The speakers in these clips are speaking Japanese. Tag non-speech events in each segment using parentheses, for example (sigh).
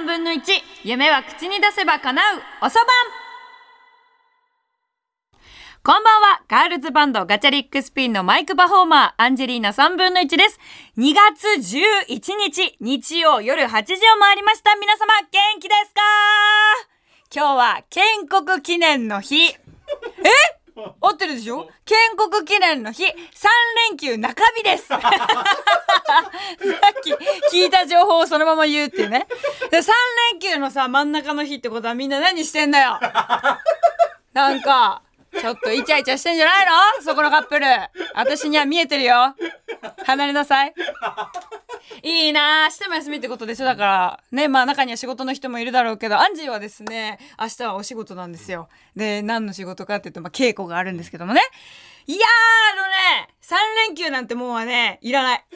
3分の1夢は口に出せば叶う。おそばこんばんは。ガールズバンドガチャリックスピンのマイクパフォーマーアンジェリーナ3分の1です。2月11日日曜夜8時を回りました。皆様元気ですか？今日は建国記念の日。え？合ってるでしょ？建国記念の日3連休中日です。(laughs) さっき聞いた情報をそのまま言うっていうね。で3連休のさ真ん中の日ってことはみんな何してんだよ。なんかちょっとイチャイチャしてんじゃないの？そこのカップル。私には見えてるよ。離れなさいいいなあ明日も休みってことでしょ？だからねまあ中には仕事の人もいるだろうけどアンジーはですね明日はお仕事なんですよ。で何の仕事かっていうと、まあ、稽古があるんですけどもね。いやーあのね3連休なんてもうはねいらない。(laughs)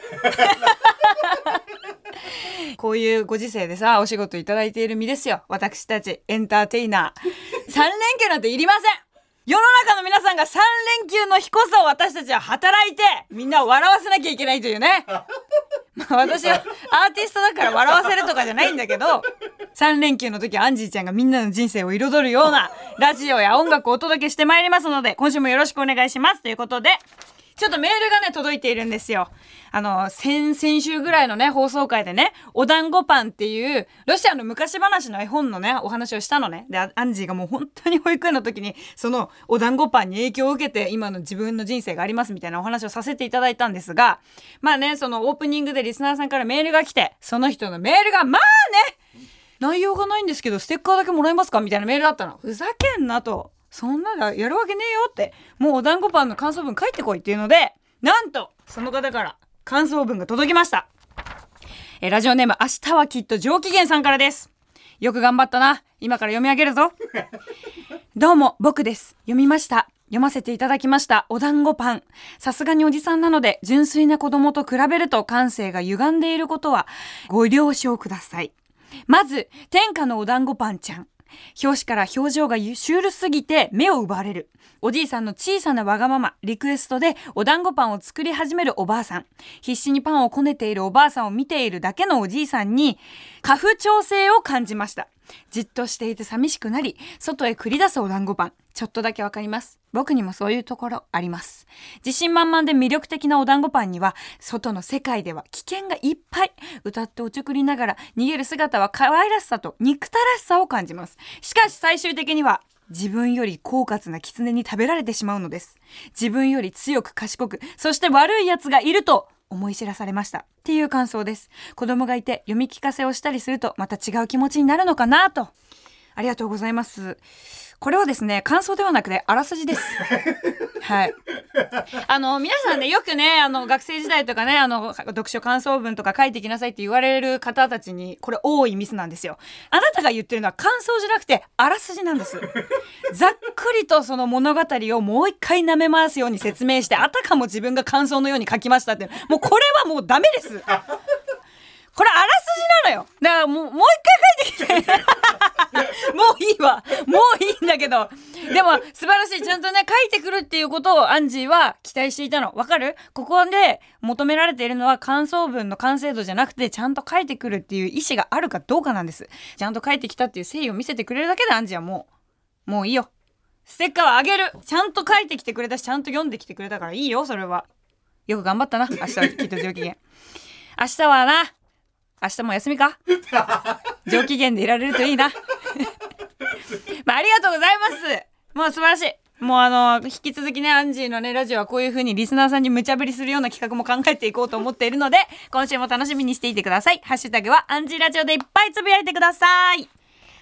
こういうご時世でさお仕事いいている身ですよ。私たちエンターテイナー。3連休なんていりません。世の中の皆さんが3連休の日こそ私たちは働いてみんなを笑わせなきゃいけないというね。まあ私はアーティストだから笑わせるとかじゃないんだけど3連休の時アンジーちゃんがみんなの人生を彩るようなラジオや音楽をお届けしてまいりますので今週もよろしくお願いします。ということでちょっとメールがね、届いているんですよ。あの、先、先週ぐらいのね、放送回でね、お団子パンっていう、ロシアの昔話の絵本のね、お話をしたのね。で、アンジーがもう本当に保育園の時に、そのお団子パンに影響を受けて、今の自分の人生がありますみたいなお話をさせていただいたんですが、まあね、そのオープニングでリスナーさんからメールが来て、その人のメールが、まあね内容がないんですけど、ステッカーだけもらえますか？みたいなメールだったの。ふざけんなと。そんなのやるわけねえよって、もうお団子パンの感想文書いてこいっていうので、なんと、その方から感想文が届きました。え、ラジオネーム、明日はきっと上機嫌さんからです。よく頑張ったな。今から読み上げるぞ。(laughs) どうも、僕です。読みました。読ませていただきました。お団子パン。さすがにおじさんなので、純粋な子供と比べると感性が歪んでいることは、ご了承ください。まず、天下のお団子パンちゃん。表紙から表情がシュールすぎて目を奪われる。おじいさんの小さなわがまま、リクエストでお団子パンを作り始めるおばあさん。必死にパンをこねているおばあさんを見ているだけのおじいさんに、過不調性を感じました。じっとしていて寂しくなり、外へ繰り出すお団子パン。ちょっとだけわかります。僕にもそういうところあります。自信満々で魅力的なお団子パンには、外の世界では危険がいっぱい。歌っておちょくりながら逃げる姿は可愛らしさと憎たらしさを感じます。しかし最終的には、自分より狡猾な狐に食べられてしまうのです。自分より強く賢く、そして悪い奴がいると思い知らされました。っていう感想です。子供がいて読み聞かせをしたりするとまた違う気持ちになるのかなと。ありがとうございます。これはですね、感想ではなくて、あらすじです。(laughs) はい。あの、皆さんね、よくね、あの、学生時代とかね、あの、読書感想文とか書いてきなさいって言われる方たちに、これ多いミスなんですよ。あなたが言ってるのは感想じゃなくて、あらすじなんです。ざっくりとその物語をもう一回舐め回すように説明して、あたかも自分が感想のように書きましたって、もうこれはもうダメです。これあらすじなのよ。だからもう、もう一回書いてきて。もういいわ。もういいんだけど。でも、素晴らしい。ちゃんとね、書いてくるっていうことをアンジーは期待していたの。わかる？ここで求められているのは感想文の完成度じゃなくて、ちゃんと書いてくるっていう意思があるかどうかなんです。ちゃんと書いてきたっていう誠意を見せてくれるだけでアンジーはもう、もういいよ。ステッカーはあげるちゃんと書いてきてくれたし、ちゃんと読んできてくれたからいいよ、それは。よく頑張ったな。明日はきっと上機嫌。明日はな、明日も休みか？(laughs) 上機嫌でいられるといいな。(laughs) まあ、ありがとうございます。もう素晴らしい。もうあの引き続きねアンジーのねラジオはこういう風にリスナーさんに無茶ぶりするような企画も考えていこうと思っているので今週も楽しみにしていてください。ハッシュタグはアンジーラジオでいっぱいつぶやいてください。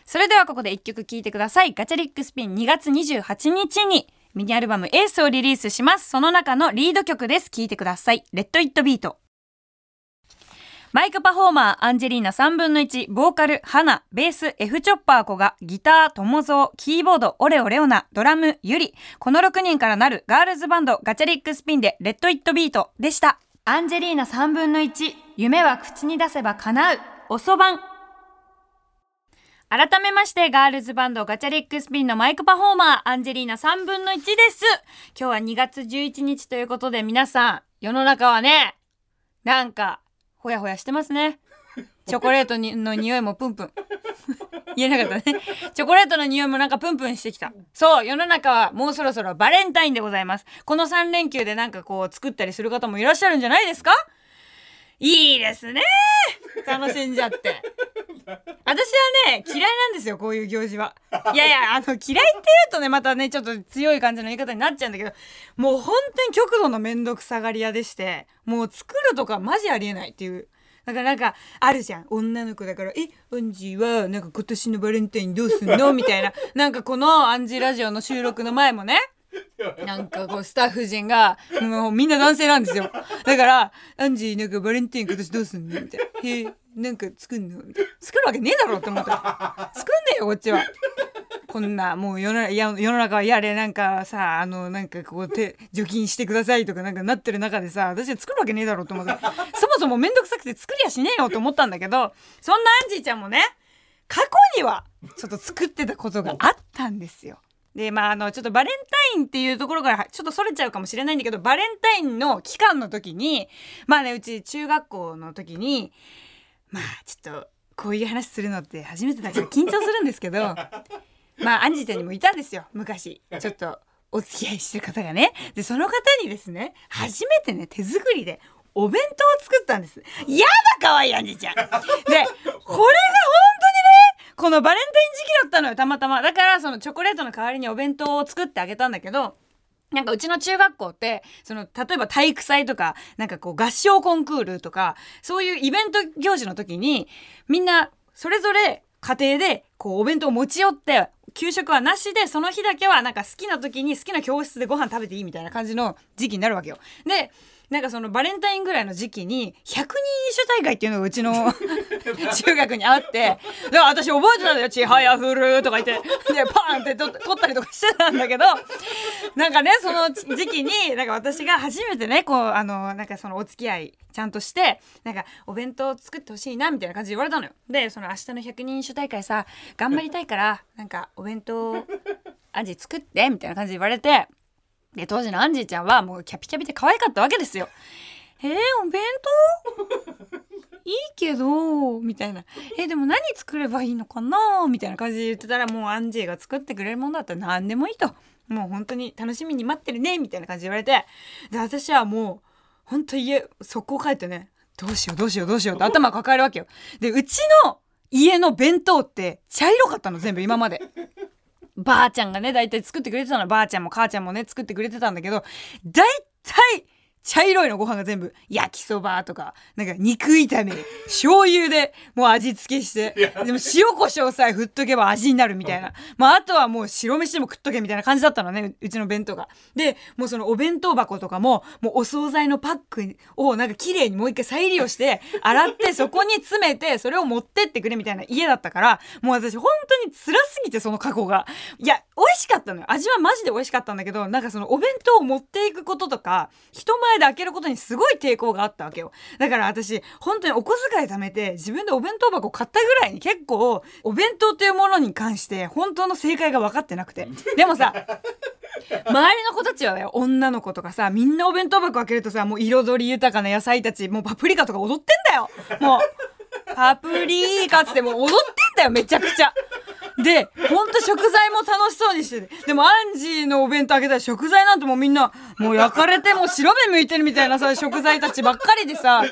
それではここで一曲聴いてください。ガチャリックスピン2月28日にミニアルバム Ace をリリースします。その中のリード曲です。聴いてください。 Let It Beatマイクパフォーマー、アンジェリーナ3分の1、ボーカル、花、ベース、F チョッパー KOGA、ギター、友蔵、キーボード、オレオレオナ、ドラム、 yuri。この6人からなるガールズバンド、ガチャリックスピンで、 Let It Beat でした。アンジェリーナ3分の1、夢は口に出せば叶う、おそばん。改めまして、ガールズバンドガチャリックスピンのマイクパフォーマー、アンジェリーナ3分の1です。今日は2月11日ということで皆さん、世の中はね、なんか、ほやほやしてますね。チョコレートにの匂いもプンプン。(laughs) 言えなかったね。チョコレートの匂いもなんかプンプンしてきた。そう世の中はもうそろそろバレンタインでございます。この3連休でなんかこう作ったりする方もいらっしゃるんじゃないですか？いいですね。(laughs) 楽しんじゃって。(laughs) 私はね嫌いなんですよこういう行事は。(laughs) いやいやあの嫌いって言うとねまたねちょっと強い感じの言い方になっちゃうんだけどもう本当に極度の面倒くさがり屋でしてもう作るとかマジありえないっていう。だからなんかあるじゃん。女の子だから「えアンジーはなんか今年のバレンタインどうすんの?」みたいな。なんかこのアンジーラジオの収録の前もねなんかこうスタッフ陣がもうみんな男性なんですよだから「アンジーなんかバレンタイン今年どうすんの?」みたいな「へえなんか作んの?」みたいな作るわけねえだろって思った作んねえよこっちは。こんなもう世の世の中はやれなんかさあのなんかこう手除菌してくださいとかなんかなってる中でさ私は作るわけねえだろうと思ってそもそも面倒くさくて作りやしねえよと思ったんだけどそんなアンジーちゃんもね過去にはちょっと作ってたことがあったんですよ。でまああのちょっとバレンタインっていうところからちょっとそれちゃうかもしれないんだけどバレンタインの期間の時にまあねうち中学校の時にまあちょっとこういう話するのって初めてだから緊張するんですけどまあアンジーちゃんにもいたんですよ昔。ちょっとお付き合いしてる方がね。でその方にですね初めてね手作りでお弁当を作ったんです。やだ可愛いいアンジーちゃん。でこれが本当このバレンタイン時期だったのよたまたまだからそのチョコレートの代わりにお弁当を作ってあげたんだけどなんかうちの中学校ってその例えば体育祭とかなんかこう合唱コンクールとかそういうイベント行事の時にみんなそれぞれ家庭でこうお弁当を持ち寄って給食はなしでその日だけはなんか好きな時に好きな教室でご飯食べていいみたいな感じの時期になるわけよ。でなんかそのバレンタインぐらいの時期に100人一首大会っていうのがうちの (laughs) 中学にあってで私覚えてたんだよ「ちはやふる」とか言ってでパンって取ったりとかしてたんだけどなんかねその時期になんか私が初めてねこうあのなんかそのお付き合いちゃんとしてなんかお弁当作ってほしいなみたいな感じで言われたのよ。でその明日の100人一首大会さ頑張りたいからなんかお弁当アジ作ってみたいな感じで言われて。で当時のアンジーちゃんはもうキャピキャピで可愛かったわけですよ。えー、お弁当？(laughs) いいけどみたいな「えー、でも何作ればいいのかな?」みたいな感じで言ってたらもうアンジーが作ってくれるものだったら何でもいいともう本当に楽しみに待ってるねみたいな感じで言われてで私はもう本当家速攻帰ってねどうしようどうしようどうしようって頭抱えるわけよ。でうちの家の弁当って茶色かったの全部今まで。ばあちゃんがね大体作ってくれてたの。ばあちゃんも母ちゃんもね作ってくれてたんだけど大体茶色いのご飯が全部焼きそばとかなんか肉炒め醤油でもう味付けしてでも塩コショウさえ振っとけば味になるみたいな。まああとはもう白飯でも食っとけみたいな感じだったのねうちの弁当が。でもうそのお弁当箱とかももうお惣菜のパックをなんか綺麗にもう一回再利用して洗って (laughs) そこに詰めてそれを持ってってくれみたいな家だったからもう私本当に辛すぎてその過去が。いや美味しかったのよ。味はマジで美味しかったんだけどなんかそのお弁当を持っていくこととか人前で開けることにすごい抵抗があったわけよ。だから私本当にお小遣い貯めて自分でお弁当箱買ったぐらいに結構お弁当というものに関して本当の正解が分かってなくて。でもさ (laughs) 周りの子たちはね女の子とかさみんなお弁当箱開けるとさもう彩り豊かな野菜たちもうパプリカとか踊ってんだよ。もうパプリカっつってもう踊ってんだよめちゃくちゃ。で、ほんと食材も楽しそうにしてて。でもアンジーのお弁当開けたら食材なんてもうみんな、もう焼かれてもう白目向いてるみたいなさ、食材たちばっかりでさ、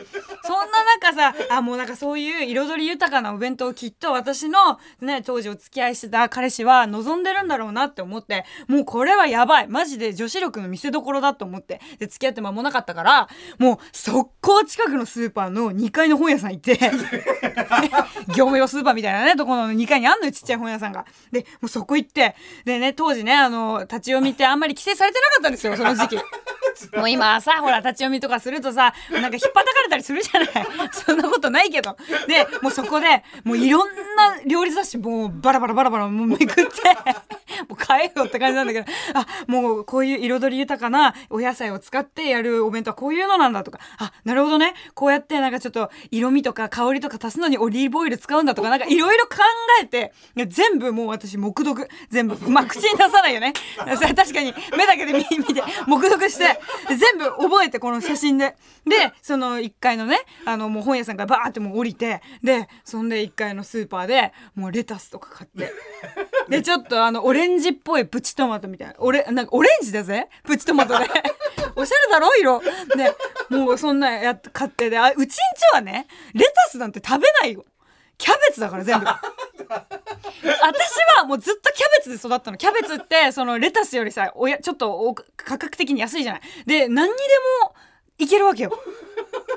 そんな中さ、あ、もうなんかそういう彩り豊かなお弁当をきっと私のね、当時お付き合いしてた彼氏は望んでるんだろうなって思って、もうこれはやばい。マジで女子力の見せ所だと思って。で、付き合って間もなかったから、もう速攻近くのスーパーの2階の本屋さん行って、(laughs) 業務用スーパーみたいなね、ところの2階にあんのよ、ちっちゃい本屋さんが。で、もうそこ行って、でね、当時ね、あの、立ち読みってあんまり規制されてなかったんですよ、その時期。(laughs) もう今さ、ほら、立ち読みとかするとさ、なんか引っ叩かれたりするじゃない。(laughs) そんなことないけど。で、もうそこで、もういろんな料理雑誌、もうバラバラバラバラもうめくって、(laughs) もう買えよって感じなんだけど。あもうこういう彩り豊かなお野菜を使ってやるお弁当はこういうのなんだとか。あなるほどね。こうやってなんかちょっと色味とか香りとか足すのにオリーブオイル使うんだとかなんかいろいろ考えて全全部もう私黙読。全部まあ口に出さないよね。(laughs) 確かに。目だけで見見て黙読して。全部覚えてこの写真で。でその1階のねあのもう本屋さんからバーってもう降りて。でそんで1階のスーパーでもうレタスとか買って。でちょっとあのオレンジっぽいプチトマトみたいな。オレなんかオレンジだぜ。プチトマトで。(laughs) おしゃれだろ色。でもうそんなやっ買って。であうちんちはねレタスなんて食べないよ。キャベツだから全部。(laughs) 私はもうずっとキャベツで育ったの。キャベツってそのレタスよりさおやちょっと価格的に安いじゃない。で何にでもいけるわけよ。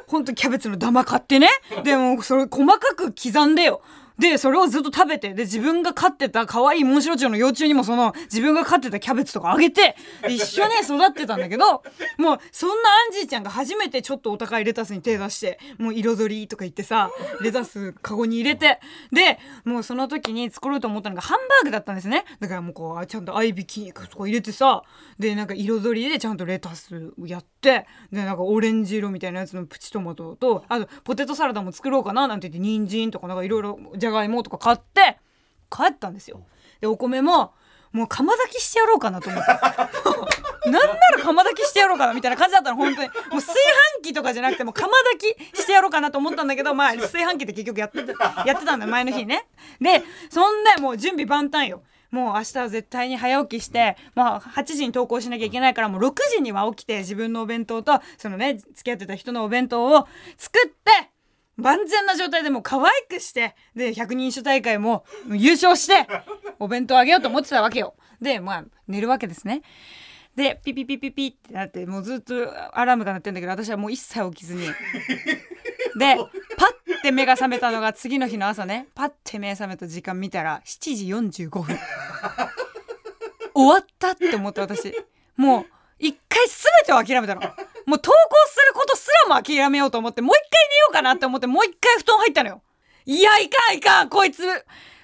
ほんとキャベツのダマ買ってね。でもそれ細かく刻んでよ。で、それをずっと食べて、で、自分が飼ってた可愛いモンシロチョウの幼虫にもその、自分が飼ってたキャベツとかあげて、(laughs) 一緒に育ってたんだけど、もう、そんなアンジーちゃんが初めてちょっとお高いレタスに手出して、もう彩りとか言ってさ、レタスカゴに入れて、で、もうその時に作ろうと思ったのがハンバーグだったんですね。だからもうこう、ちゃんと合いびき肉とか入れてさ、で、なんか彩りでちゃんとレタスやって、で、なんかオレンジ色みたいなやつのプチトマトと、あと、ポテトサラダも作ろうかななんて言って、人参とかなんかいろいろじゃがいもとか買って帰ったんですよ。でお米ももう釜炊きしてやろうかなと思って。(laughs) なんなら釜炊きしてやろうかなみたいな感じだったの本当に。もう炊飯器とかじゃなくても釜炊きしてやろうかなと思ったんだけどまあ炊飯器って結局やってたやってたんだよ前の日にね。でそんでもう準備万端よ。もう明日は絶対に早起きして、まあ、8時に投稿しなきゃいけないからもう6時には起きて自分のお弁当とそのね付き合ってた人のお弁当を作って万全な状態でもう可愛くしてで百人一首大会も優勝してお弁当あげようと思ってたわけよ。でまあ寝るわけですね。でピピピピピってなってもうずっとアラームが鳴ってんだけど私はもう一切起きずに。(laughs) でパッて目が覚めたのが次の日の朝ね。パッて目覚めた時間見たら7時45分。終わったって思って私。もう一回全てを諦めたの。もう投稿することすらも諦めようと思ってもう一回寝ようかなって思ってもう一回布団入ったのよ。いやいかんいかんこいつ。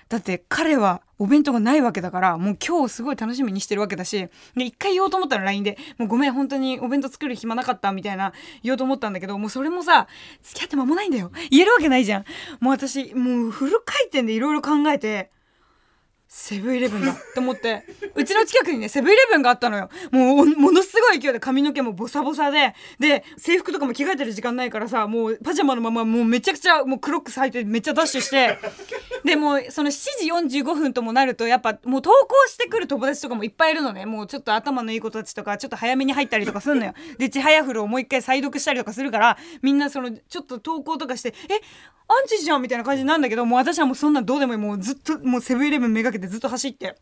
だって彼はお弁当がないわけだからもう今日すごい楽しみにしてるわけだしで一回言おうと思ったら LINE で「もうごめん本当にお弁当作る暇なかった」みたいな言おうと思ったんだけどもうそれもさ付き合って間もないんだよ。言えるわけないじゃん。もう私もうフル回転でいろいろ考えてセブンイレブンだって思って。うちの近くにねセブンイレブンがあったのよ。もうものすごい勢いで髪の毛もボサボサで。で制服とかも着替えてる時間ないからさもうパジャマのままもうめちゃくちゃもうクロックス履いてめっちゃダッシュして。でもその7時45分ともなるとやっぱもう投稿してくる友達とかもいっぱいいるのね。もうちょっと頭のいい子たちとかちょっと早めに入ったりとかするのよ。でちはやふるをもう一回再読したりとかするからみんなそのちょっと投稿とかして「えアンチじゃんみたいな感じなんだけどもう私はもうそんなどうでもいい。もうずっともうセブンイレブンめがけてずっと走って。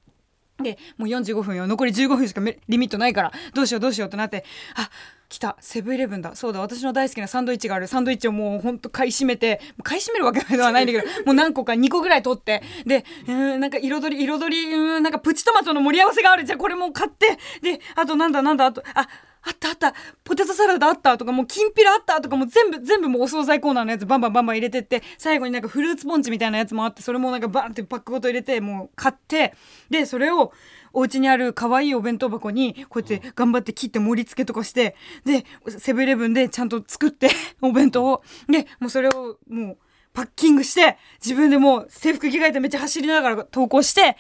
でもう45分よ。残り15分しかリミットないから。どうしようどうしようってなって。あ来た。セブンイレブンだ。そうだ。私の大好きなサンドイッチがある。サンドイッチをもうほんと買い占めて。買い占めるわけではないんだけど。(laughs) もう何個か2個ぐらい取って。でうんなんか彩り彩りうんなんかプチトマトの盛り合わせがある。じゃあこれも買って。であとなんだなんだあとああったあった。ポテトサラダあったとかもうきんぴらあったとかもう全部全部もうお惣菜コーナーのやつバンバンバンバン入れてって最後になんかフルーツポンチみたいなやつもあってそれもなんかバンってパックごと入れてもう買ってでそれをお家にある可愛いお弁当箱にこうやって頑張って切って盛り付けとかしてでセブンイレブンでちゃんと作って (laughs) お弁当を。でもうそれをもうパッキングして自分でもう制服着替えてめっちゃ走りながら投稿して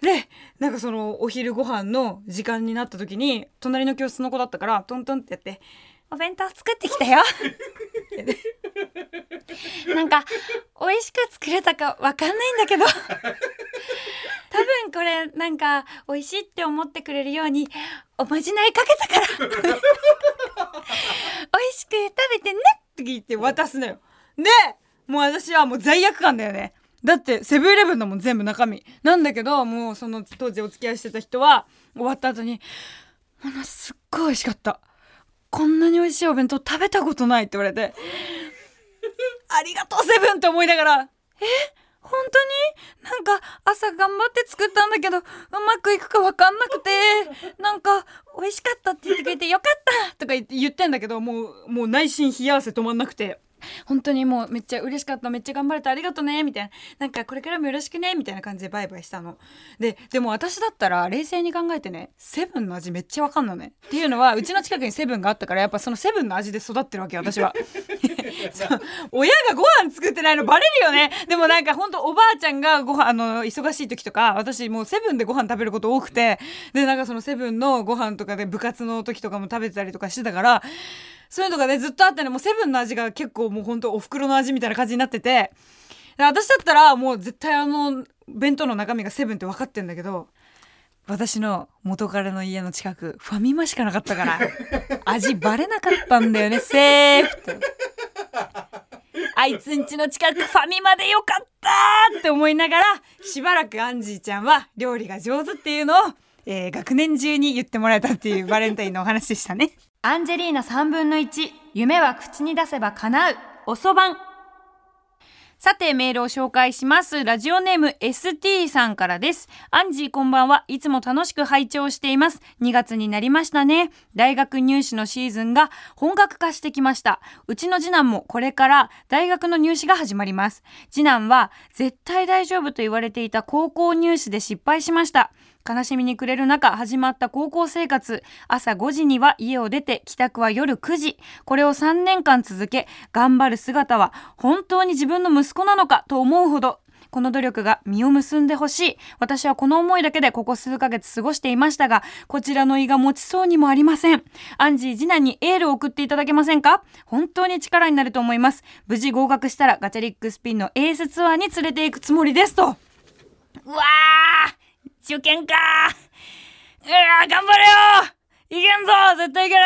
でなんかそのお昼ご飯の時間になった時に隣の教室の子だったからトントンってやって「お弁当作ってきたよ」なんか美味しく作れたかわかんないんだけど。多分これなんか美味しいって思ってくれるようにおまじないかけたから。美味しく食べてね。って言って渡すのよ。でもう私はもう罪悪感だよね。だってセブンイレブンだもん全部中身。なんだけどもうその当時お付き合いしてた人は終わった後に「ものすっごい美味しかった。こんなに美味しいお弁当食べたことない」って言われて「ありがとうセブン!」って思いながら「え？本当に？なんか朝頑張って作ったんだけどうまくいくか分かんなくてなんか美味しかったって言ってくれてよかったとか言って言ってんだけどもうもう内心冷や汗止まんなくて。本当にもうめっちゃ嬉しかっためっちゃ頑張れたありがとねみたいな。なんかこれからもよろしくねみたいな感じでバイバイしたの。ででも私だったら冷静に考えてねセブンの味めっちゃわかんのね。っていうのはうちの近くにセブンがあったからやっぱそのセブンの味で育ってるわけ私は。(laughs) 親がご飯作ってないのバレるよね。でもなんかほんとおばあちゃんがご飯あの忙しい時とか私もうセブンでご飯食べること多くてでなんかそのセブンのご飯とかで部活の時とかも食べてたりとかしてたからそういうのがねずっとあってねもうセブンの味が結構もうほんとお袋の味みたいな感じになってて。私だったらもう絶対あの弁当の中身がセブンって分かってんだけど私の元彼の家の近くファミマしかなかったから味バレなかったんだよねセーフって。あいつんちの近くファミマでよかったって思いながらしばらくアンジーちゃんは料理が上手っていうのを、えー学年中に言ってもらえたっていうバレンタインのお話でしたね。(laughs) アンジェリーナ3分の1夢は口に出せば叶う。おそばんさてメールを紹介します。ラジオネーム ST さんからです。アンジーこんばんは。いつも楽しく拝聴しています。2月になりましたね。大学入試のシーズンが本格化してきました。うちの次男もこれから大学の入試が始まります。次男は絶対大丈夫と言われていた高校入試で失敗しました。悲しみに暮れる中始まった高校生活。朝5時には家を出て帰宅は夜9時。これを3年間続け頑張る姿は本当に自分の息子なのかと思うほど。この努力が実を結んでほしい。私はこの思いだけでここ数ヶ月過ごしていましたがこちらの胃が持ちそうにもありません。アンジー次男にエールを送っていただけませんか？本当に力になると思います。無事合格したらガチャリックスピンのエースツアーに連れて行くつもりですと。うわー受験か。うわ頑張れよ。いけんぞ絶対いける。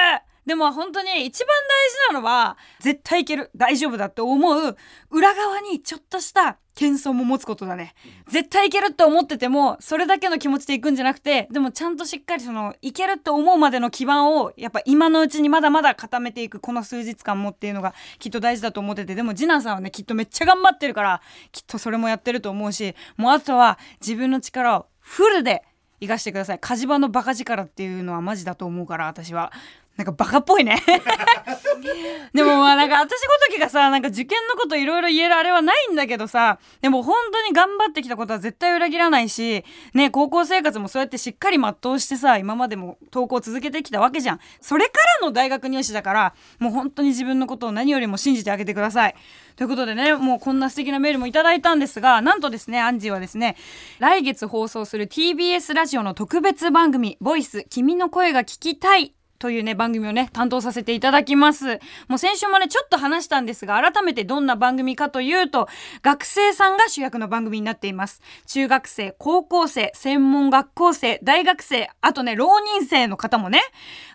でも本当に一番大事なのは絶対いける。大丈夫だって思う。裏側にちょっとした謙遜も持つことだね。絶対いけるって思っててもそれだけの気持ちでいくんじゃなくてでもちゃんとしっかりそのいけるって思うまでの基盤をやっぱ今のうちにまだまだ固めていくこの数日間もっていうのがきっと大事だと思ってて。でも次男さんはねきっとめっちゃ頑張ってるからきっとそれもやってると思うしもうあとは自分の力をフルで生かしてください。火事場のバカ力っていうのはマジだと思うから私は。なんかバカっぽいね。(laughs) でもまあなんか私ごときがさなんか受験のこといろいろ言えるあれはないんだけどさでも本当に頑張ってきたことは絶対裏切らないしね高校生活もそうやってしっかり全うしてさ今までも投稿続けてきたわけじゃん。それからの大学入試だからもう本当に自分のことを何よりも信じてあげてください。ということでねもうこんな素敵なメールもいただいたんですがなんとですねアンジーはですね来月放送する TBS ラジオの特別番組「ボイス君の声が聞きたい」というね、番組をね、担当させていただきます。もう先週もね、ちょっと話したんですが、改めてどんな番組かというと、学生さんが主役の番組になっています。中学生、高校生、専門学校生、大学生、あとね、浪人生の方もね、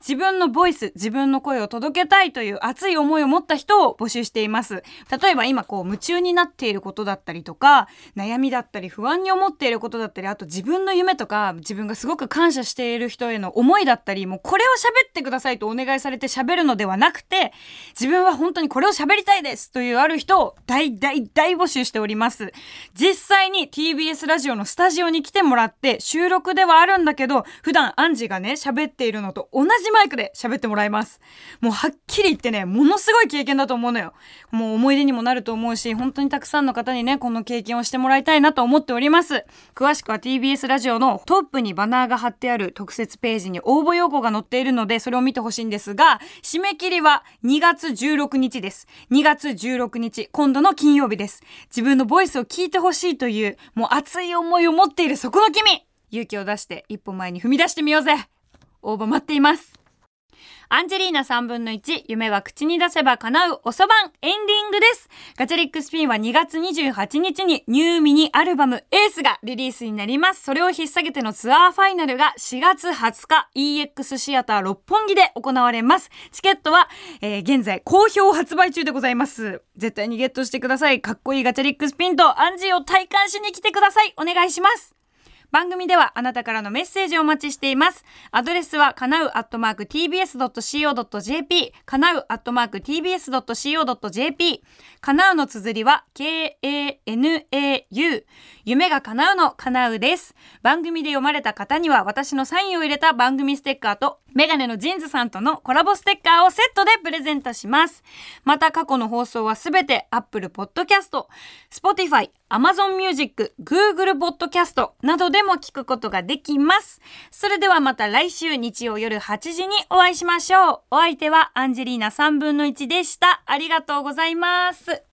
自分のボイス、自分の声を届けたいという熱い思いを持った人を募集しています。例えば今こう、夢中になっていることだったりとか、悩みだったり、不安に思っていることだったり、あと自分の夢とか、自分がすごく感謝している人への思いだったり、もうこれを喋っててくださいとお願いされて喋るのではなくて、自分は本当にこれを喋りたいですというある人を大大大募集しております。実際に TBS ラジオのスタジオに来てもらって収録ではあるんだけど、普段アンジがね、喋っているのと同じマイクで喋ってもらいます。もうはっきり言ってね、ものすごい経験だと思うのよ。もう思い出にもなると思うし、本当にたくさんの方にね、この経験をしてもらいたいなと思っております。詳しくは TBS ラジオのトップにバナーが貼ってある特設ページに応募要項が載っているので、それを見てほしいんですが、締め切りは2月16日です。2月16日、今度の金曜日です。自分のボイスを聞いてほしいという、もう熱い思いを持っているそこの君勇気を出して一歩前に踏み出してみようぜ応募待っていますアンジェリーナ3分の1、夢は口に出せば叶うおそばんエンディングです。ガチャリックスピンは2月28日にニューミニアルバムエースがリリースになります。それを引っ提げてのツアーファイナルが4月20日 EX シアター六本木で行われます。チケットは、えー現在好評発売中でございます。絶対にゲットしてください。かっこいいガチャリックスピンとアンジーを体感しに来てください。お願いします。番組ではあなたからのメッセージをお待ちしています。アドレスはかなうアットマーク tbs.co.jp かなうアットマーク tbs.co.jp かなうの綴りは k-a-n-a-u 夢が叶うのかなうです。番組で読まれた方には私のサインを入れた番組ステッカーとメガネのジンズさんとのコラボステッカーをセットでプレゼントします。また過去の放送はすべて Apple Podcast、Spotify、Amazon Music、Google Podcast などでも聞くことができます。それではまた来週日曜夜8時にお会いしましょう。お相手はアンジェリーナ3分の1でした。ありがとうございます。